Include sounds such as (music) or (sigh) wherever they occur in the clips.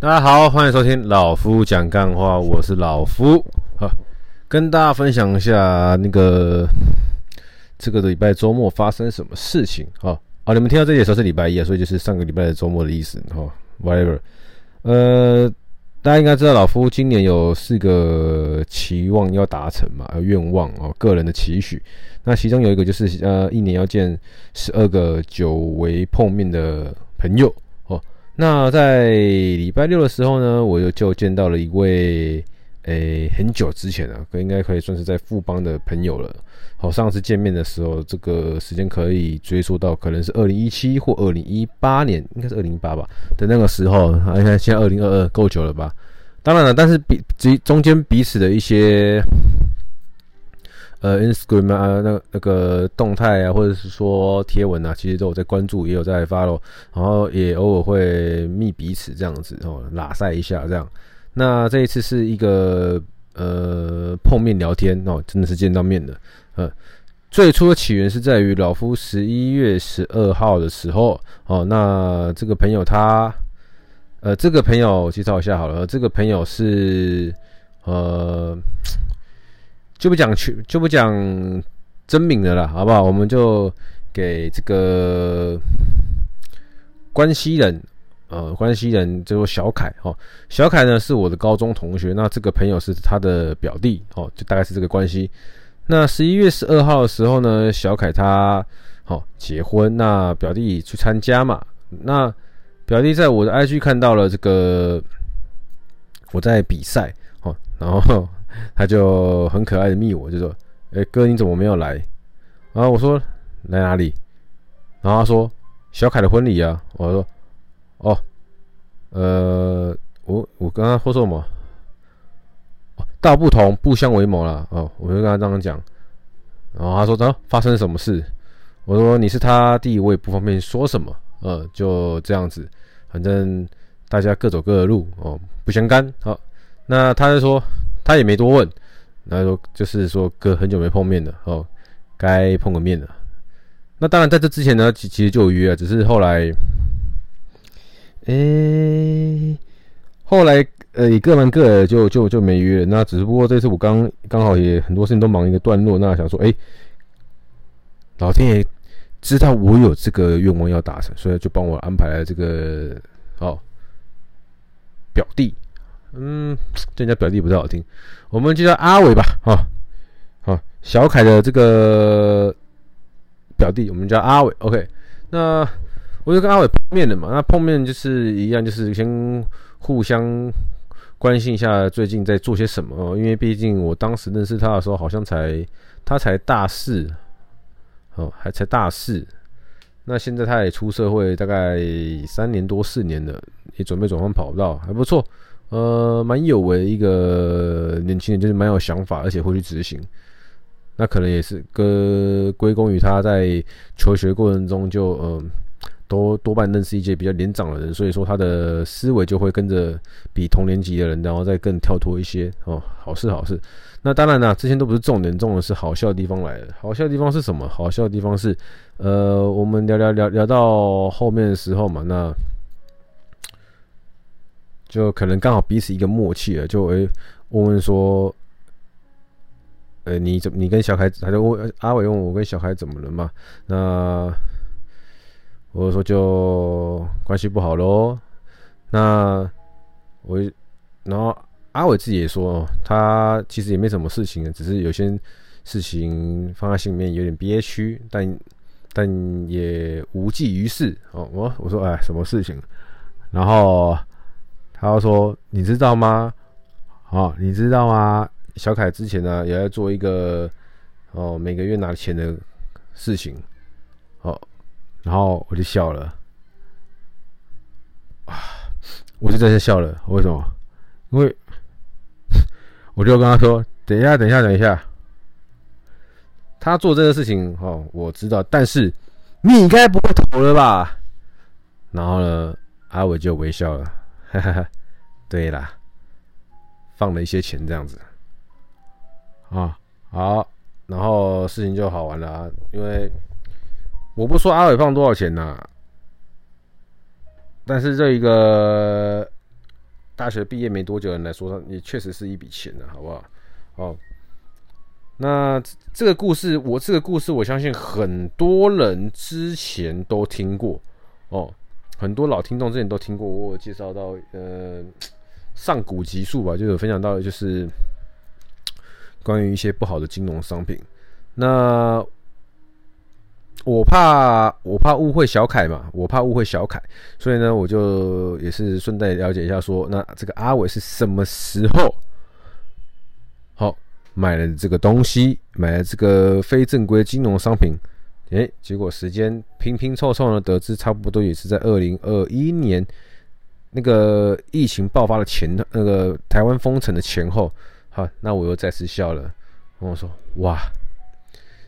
大家好，欢迎收听老夫讲干话，我是老夫好，跟大家分享一下那个这个礼拜周末发生什么事情啊？好，你们听到这里的时候是礼拜一啊，所以就是上个礼拜的周末的意思哈。Whatever，呃，大家应该知道老夫今年有四个期望要达成嘛，愿望哦，个人的期许。那其中有一个就是呃，一年要见十二个久违碰面的朋友。那在礼拜六的时候呢，我又就见到了一位，诶、很久之前啊，应该可以算是在富邦的朋友了。好，上次见面的时候，这个时间可以追溯到可能是二零一七或二零一八年，应该是二零一八吧的那个时候。你看现在二零二二，够久了吧？当然了，但是彼之中间彼此的一些。呃，Instagram 啊，那那个动态啊，或者是说贴文啊，其实都有在关注，也有在 follow，然后也偶尔会密彼此这样子哦，拉赛一下这样。那这一次是一个呃碰面聊天哦，真的是见到面的。呃，最初的起源是在于老夫十一月十二号的时候哦，那这个朋友他呃，这个朋友介绍一下好了，这个朋友是呃。就不讲去，就不讲真名的了，好不好？我们就给这个关西人，呃，关西人叫做小凯哦。小凯呢是我的高中同学，那这个朋友是他的表弟哦，就大概是这个关系。那十一月十二号的时候呢，小凯他哦结婚，那表弟去参加嘛。那表弟在我的 IG 看到了这个我在比赛哦，然后。他就很可爱的密我，就说：“哎，哥，你怎么没有来？”然后我说：“来哪里？”然后他说：“小凯的婚礼啊。”我说：“哦，呃，我我刚刚说什么？道不同不相为谋了。”哦，我就跟他这样讲。然后他说：“啊，发生什么事？”我说：“你是他弟，我也不方便说什么。”呃，就这样子，反正大家各走各的路哦，不相干。好，那他就说。他也没多问，然后说就是说哥很久没碰面了哦，该碰个面了。那当然在这之前呢，其其实就有约了，只是后来，诶、后来呃也各忙各的，就就就没约。那只不过这次我刚刚好也很多事情都忙一个段落，那想说诶、欸，老天爷知道我有这个愿望要达成，所以就帮我安排了这个哦表弟。嗯，叫人家表弟不太好听，我们就叫阿伟吧，哈，好，小凯的这个表弟，我们叫阿伟，OK。那我就跟阿伟碰面了嘛，那碰面就是一样，就是先互相关心一下最近在做些什么，因为毕竟我当时认识他的时候，好像才他才大四，哦，还才大四，那现在他也出社会大概三年多四年了，也准备转换跑道，还不错。呃，蛮有为一个年轻人，就是蛮有想法，而且会去执行。那可能也是跟归功于他在求学过程中就呃，多多半认识一些比较年长的人，所以说他的思维就会跟着比同年级的人，然后再更跳脱一些哦。好事好事。那当然啦，这些都不是重点，重点是好笑的地方来了。好笑的地方是什么？好笑的地方是，呃，我们聊聊聊聊到后面的时候嘛，那。就可能刚好彼此一个默契了，就诶问问说，呃，你怎么你跟小凯还在问阿伟问我跟小凯怎么了嘛？那我说就关系不好喽。那我然后阿伟自己也说，他其实也没什么事情，只是有些事情放在心里面有点憋屈，但但也无济于事哦。我我说哎，什么事情？然后。他说：“你知道吗？哦，你知道吗？小凯之前呢也在做一个哦，每个月拿钱的事情。哦，然后我就笑了，啊，我就在这笑了。为什么？因为 (laughs) 我就跟他说：等一下，等一下，等一下。他做这个事情，哦，我知道，但是你应该不会投了吧？然后呢，阿伟就微笑了。”哈哈哈，对啦，放了一些钱这样子，啊，好，然后事情就好玩了啊，因为我不说阿伟放多少钱呐，但是这一个大学毕业没多久的人来说，也确实是一笔钱呢，好不好？哦，那这个故事，我这个故事，我相信很多人之前都听过哦，很多老听众之前都听过。我有介绍到，呃，上古集数吧，就有分享到，就是关于一些不好的金融商品。那我怕我怕误会小凯嘛，我怕误会小凯，所以呢，我就也是顺带了解一下说，说那这个阿伟是什么时候好买了这个东西，买了这个非正规金融商品，诶、结果时间拼拼凑凑呢，得知差不多也是在二零二一年那个疫情爆发的前，那个台湾封城的前后，好，那我又再次笑了，我说哇。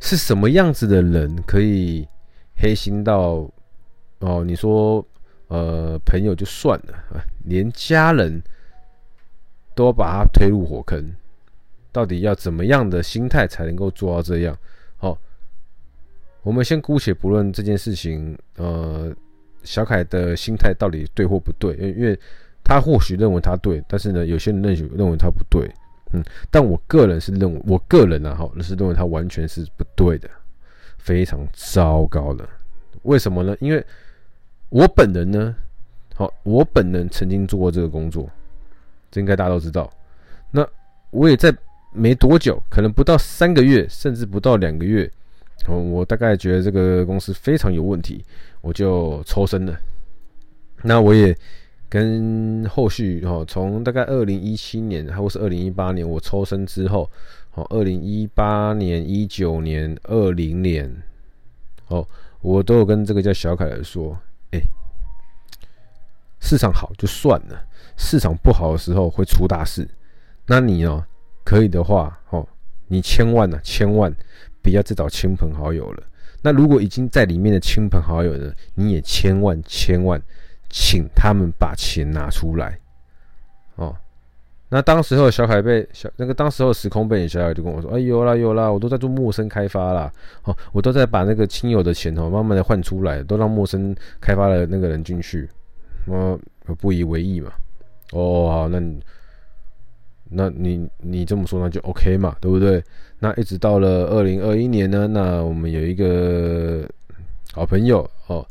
是什么样子的人可以黑心到哦？你说呃，朋友就算了啊，连家人都把他推入火坑，到底要怎么样的心态才能够做到这样？好，我们先姑且不论这件事情，呃，小凯的心态到底对或不对，因为他或许认为他对，但是呢，有些人认为认为他不对。嗯，但我个人是认为，我个人呢，哈，是认为他完全是不对的，非常糟糕的。为什么呢？因为我本人呢，好，我本人曾经做过这个工作，这应该大家都知道。那我也在没多久，可能不到三个月，甚至不到两个月，我大概觉得这个公司非常有问题，我就抽身了。那我也。跟后续哦，从大概二零一七年，或是二零一八年我抽身之后，哦，二零一八年、一九年、二零年，哦，我都有跟这个叫小凯来说，哎，市场好就算了，市场不好的时候会出大事。那你呢，可以的话，哦，你千万呢，千万不要再找亲朋好友了。那如果已经在里面的亲朋好友呢，你也千万千万。请他们把钱拿出来，哦，那当时候小凯被小那个当时候时空背景小凯就跟我说：“哎，有啦有啦，我都在做陌生开发啦，哦，我都在把那个亲友的钱哦，慢慢的换出来，都让陌生开发的那个人进去。”我不以为意嘛，哦，好，那你那你你这么说那就 OK 嘛，对不对？那一直到了二零二一年呢，那我们有一个好朋友哦。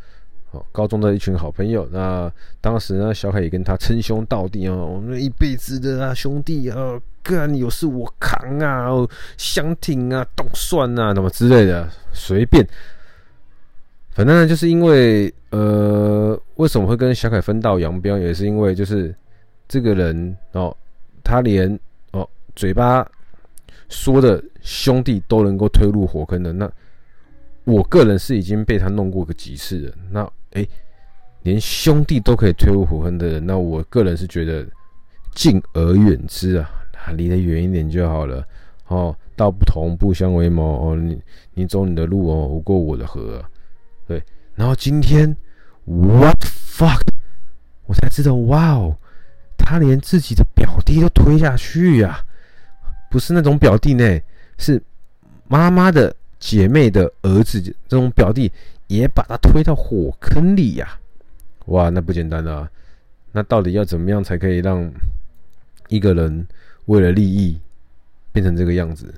哦，高中的一群好朋友，那当时呢，小凯也跟他称兄道弟啊，我们一辈子的啊兄弟啊，干有事我扛啊，相挺啊，冻蒜啊，什么之类的，随便。反正，就是因为呃，为什么会跟小凯分道扬镳，也是因为就是这个人哦，他连哦嘴巴说的兄弟都能够推入火坑的那。我个人是已经被他弄过个几次了，那诶、连兄弟都可以推入火坑的人，那我个人是觉得敬而远之啊，离得远一点就好了。哦，道不同不相为谋哦，你你走你的路哦，我过我的河，对。然后今天，what fuck，我才知道，哇哦，他连自己的表弟都推下去呀、不是那种表弟呢，是妈妈的。姐妹的儿子，这种表弟也把他推到火坑里呀、哇，那不简单啊！那到底要怎么样才可以让一个人为了利益变成这个样子？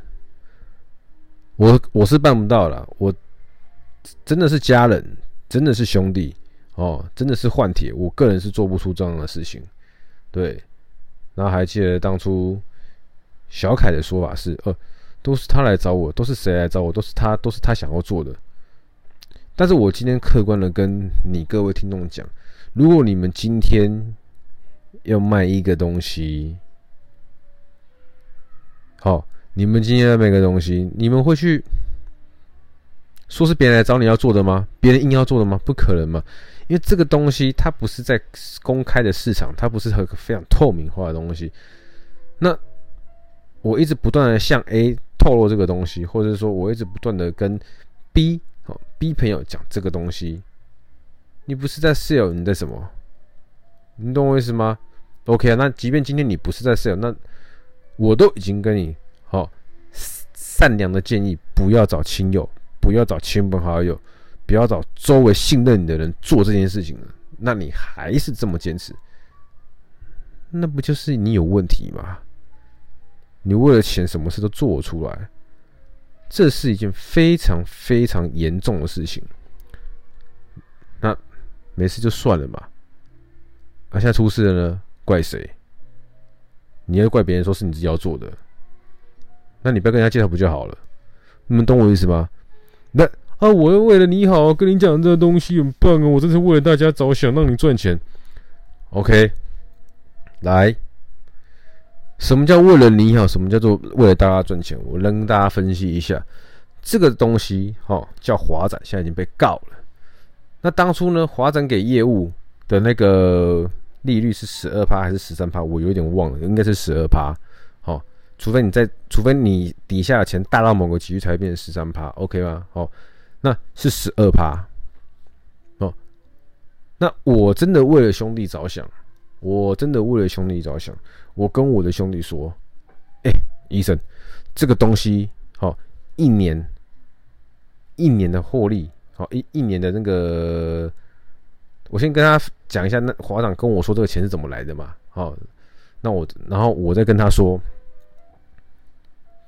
我我是办不到了，我真的是家人，真的是兄弟哦，真的是换铁，我个人是做不出这样的事情。对，然后还记得当初小凯的说法是，呃。都是他来找我，都是谁来找我？都是他，都是他想要做的。但是我今天客观的跟你各位听众讲，如果你们今天要卖一个东西，好，你们今天要卖个东西，你们会去说是别人来找你要做的吗？别人硬要做的吗？不可能嘛，因为这个东西它不是在公开的市场，它不是很非常透明化的东西。那我一直不断的向 A。透露这个东西，或者是说我一直不断的跟 B 哦 B 朋友讲这个东西，你不是在 sell，你在什么？你懂我意思吗？OK 啊，那即便今天你不是在 sell，那我都已经跟你好、哦、善良的建议，不要找亲友，不要找亲朋好友，不要找周围信任你的人做这件事情了，那你还是这么坚持，那不就是你有问题吗？你为了钱什么事都做出来，这是一件非常非常严重的事情。那没事就算了嘛。啊，现在出事了呢，怪谁？你要怪别人说是你自己要做的，那你不要跟人家介绍不就好了？你们懂我意思吗？那啊，我为了你好，跟你讲这个东西很棒哦，我这是为了大家着想，让你赚钱。OK，来，什么叫为了你好？什么叫做为了大家赚钱？我跟大家分析一下，这个东西哦，叫华展，现在已经被告了。那当初呢，华展给业务的那个。利率是十二趴还是十三趴？我有点忘了，应该是十二趴。除非你在，除非你底下的钱大到某个级距才会变成十三趴，OK 吗？好，那是十二趴。哦，那我真的为了兄弟着想，我真的为了兄弟着想，我跟我的兄弟说，哎、医生，这个东西，好，一年，一年的获利，好，一一年的那个。我先跟他讲一下，那华长跟我说这个钱是怎么来的嘛？好，那我然后我再跟他说，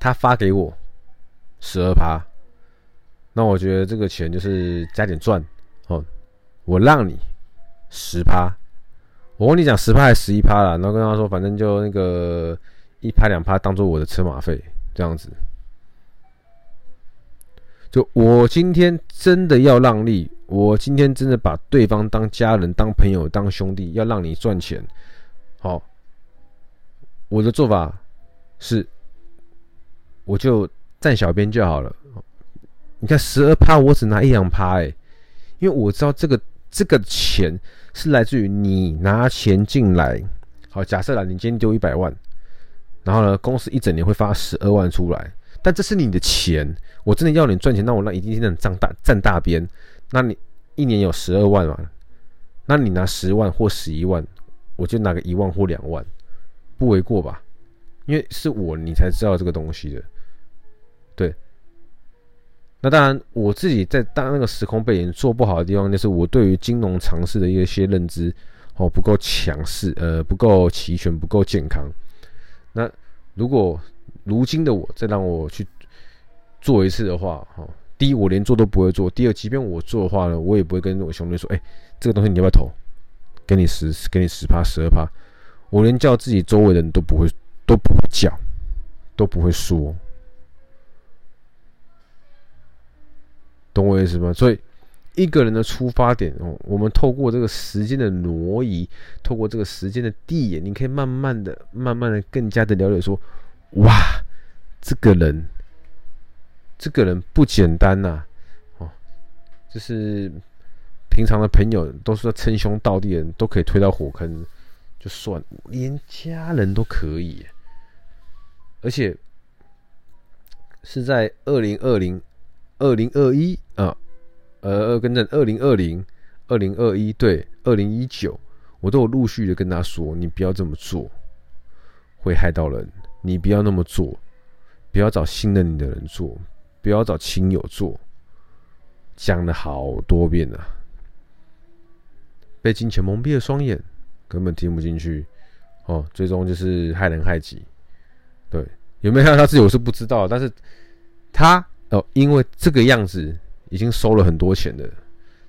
他发给我十二趴，那我觉得这个钱就是加点赚，哦，我让你十趴，我跟你讲十趴还是十一趴啦，然后跟他说，反正就那个一趴两趴当做我的车马费这样子。就我今天真的要让利，我今天真的把对方当家人、当朋友、当兄弟，要让你赚钱。好，我的做法是，我就占小边就好了。你看十二趴，我只拿一两趴，哎，因为我知道这个这个钱是来自于你拿钱进来。好，假设啦，你今天丢一百万，然后呢，公司一整年会发十二万出来。但这是你的钱，我真的要你赚钱，那我那一定是能占大占大边。那你一年有十二万嘛？那你拿十万或十一万，我就拿个一万或两万，不为过吧？因为是我你才知道这个东西的，对。那当然，我自己在当那个时空背景做不好的地方，就是我对于金融常识的一些认知哦不够强势，呃不够齐全，不够健康。那如果如今的我再让我去做一次的话，哈，第一我连做都不会做，第二，即便我做的话呢，我也不会跟我兄弟说，哎，这个东西你要不要投？给你十，给你十趴，十二趴，我连叫自己周围的人都不会，都不会叫，都不会说，懂我意思吗？所以一个人的出发点哦，我们透过这个时间的挪移，透过这个时间的递延，你可以慢慢的、慢慢的更加的了解说。哇，这个人，这个人不简单呐、哦，就是平常的朋友都是称兄道弟的人，都可以推到火坑，就算连家人都可以，而且是在二零二零、二零二一啊，呃，跟着二零二零、二零二一，对，二零一九，我都有陆续的跟他说，你不要这么做，会害到人。你不要那么做，不要找信任你的人做，不要找亲友做，讲了好多遍了，被金钱蒙蔽了双眼，根本听不进去，哦，最终就是害人害己。对，有没有看到他自己我是不知道，但是他哦，因为这个样子已经收了很多钱的，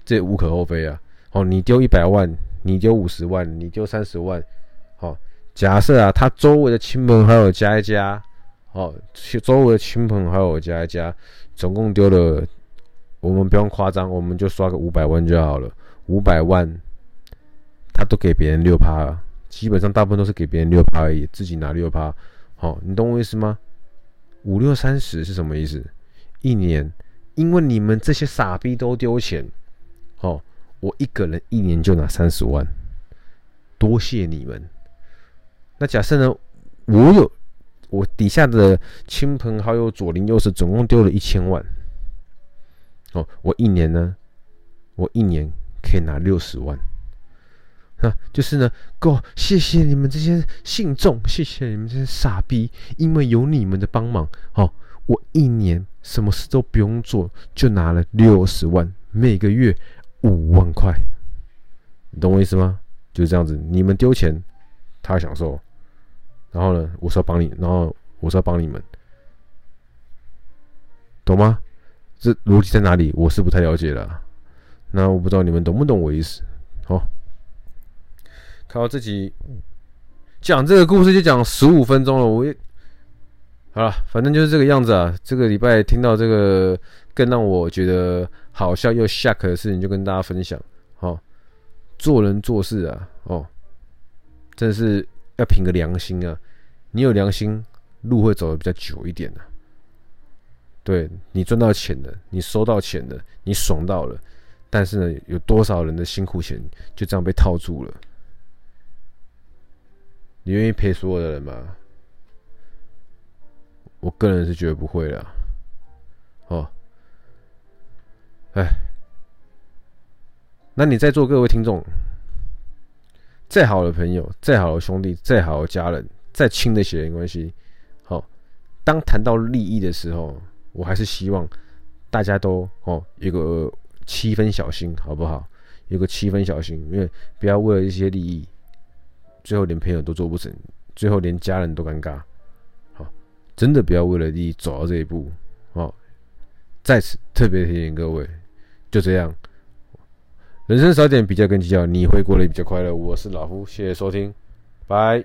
这无可厚非啊。哦，你丢一百万，你丢五十万，你丢三十万，好。假设啊，他周围的亲朋好友加一加，哦，周围的亲朋好友加一加，总共丢了，我们不用夸张，我们就刷个五百万就好了。五百万，他都给别人六趴了，基本上大部分都是给别人六趴而已，自己拿六趴。好，你懂我意思吗？五六三十是什么意思？一年，因为你们这些傻逼都丢钱，哦，我一个人一年就拿三十万，多谢你们。那假设呢？我有我底下的亲朋好友左邻右舍，总共丢了一千万。哦，我一年呢，我一年可以拿六十万。啊，就是呢，够谢谢你们这些信众，谢谢你们这些傻逼，因为有你们的帮忙，哦，我一年什么事都不用做，就拿了六十万，每个月五万块。你懂我意思吗？就是这样子，你们丢钱。他享受，然后呢，我是要帮你，然后我是要帮你们，懂吗？这逻辑在哪里？我是不太了解了。那我不知道你们懂不懂我意思？好，靠自己讲这个故事就讲十五分钟了，我也好了，反正就是这个样子啊。这个礼拜听到这个更让我觉得好笑又 shock 的事情，就跟大家分享。好，做人做事啊，哦，真是要凭个良心啊。你有良心，路会走得比较久一点的啊。对，你赚到钱了，你收到钱了，你爽到了，但是呢，有多少人的辛苦钱就这样被套住了？你愿意赔所有的人吗？我个人是觉得不会了。哦，哎，那你在座各位听众，再好的朋友，再好的兄弟，再好的家人，再亲的血缘关系，好，当谈到利益的时候。我还是希望大家都哦有个七分小心，好不好？有个七分小心，因为不要为了一些利益，最后连朋友都做不成，最后连家人都尴尬。好，真的不要为了利益走到这一步哦。在此特别提醒各位，就这样，人生少点比较跟计较，你会过得比较快乐。我是老夫，谢谢收听，拜。